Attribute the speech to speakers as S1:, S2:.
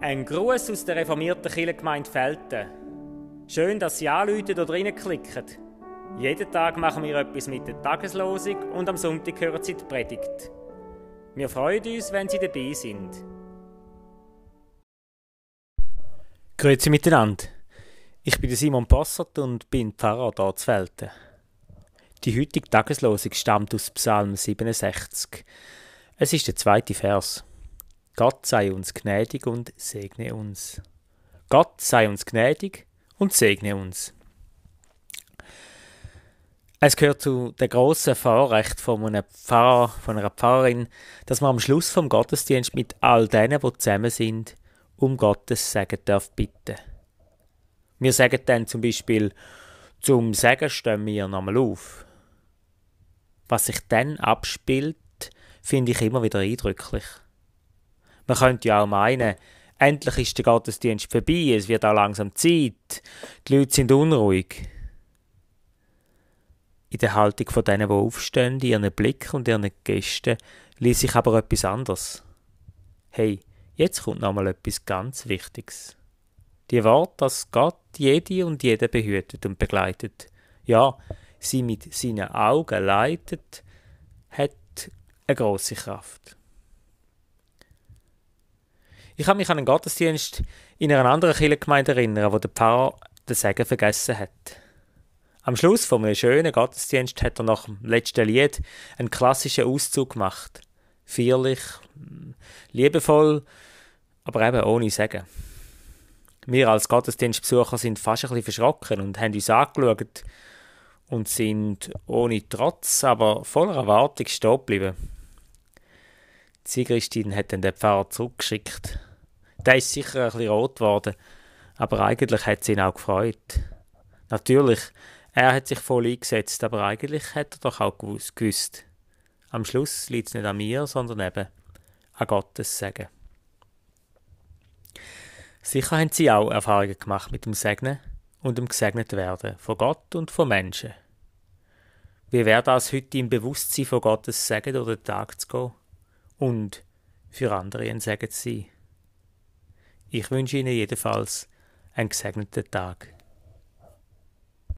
S1: Ein Gruß aus der reformierten Kirchengemeinde Felten. Schön, dass Sie anrufen oder klicken. Jeden Tag machen wir etwas mit der Tageslosung und am Sonntag hören Sie die Predigt. Wir freuen uns, wenn Sie dabei sind. Grüezi miteinander. Ich bin Simon Possert und bin Pfarrer hier zu Felten. Die heutige Tageslosung stammt aus Psalm 67. Es ist der zweite Vers. Gott sei uns gnädig und segne uns. Gott sei uns gnädig und segne uns. Es gehört zu den grossen Vorrecht von einem Pfarrer, von einer Pfarrerin, dass man am Schluss vom Gottesdienst mit all denen, die zusammen sind, um Gottes Segen darf bitten. Wir sagen dann zum Beispiel, zum Segen stehen wir nochmal auf. Was sich dann abspielt, finde ich immer wieder eindrücklich. Man könnte ja auch meinen, endlich ist der Gottesdienst vorbei, es wird auch langsam Zeit, die Leute sind unruhig. In der Haltung von denen, die aufstehen, in ihren Blick und ihren Gästen, ließ sich aber etwas anderes. Hey, jetzt kommt nochmal etwas ganz Wichtiges. Die Worte, dass Gott jede und jede behütet und begleitet, ja, sie mit seinen Augen leitet, hat eine große Kraft. Ich kann mich an einen Gottesdienst in einer anderen Kirchengemeinde erinnern, wo der Pfarrer den Segen vergessen hat. Am Schluss von einem schönen Gottesdienst hat er nach dem letzten Lied einen klassischen Auszug gemacht. Feierlich, liebevoll, aber eben ohne Segen. Wir als Gottesdienstbesucher sind fast ein bisschen verschrocken und haben uns angeschaut und sind ohne Trotz, aber voller Erwartung stehen geblieben. Sigristin hat dann den Pfarrer zurückgeschickt der ist sicher ein bisschen rot geworden, aber eigentlich hat es ihn auch gefreut. Natürlich, er hat sich voll eingesetzt, aber eigentlich hat er doch auch gewusst. Am Schluss liegt es nicht an mir, sondern eben an Gottes Segen. Sicher haben sie auch Erfahrungen gemacht mit dem Segnen und dem gesegnet werden von Gott und von Menschen. Wie wäre das heute im Bewusstsein von Gottes Segen durch den Tag zu gehen und für andere zu sein? Ich wünsche Ihnen jedenfalls einen gesegneten Tag.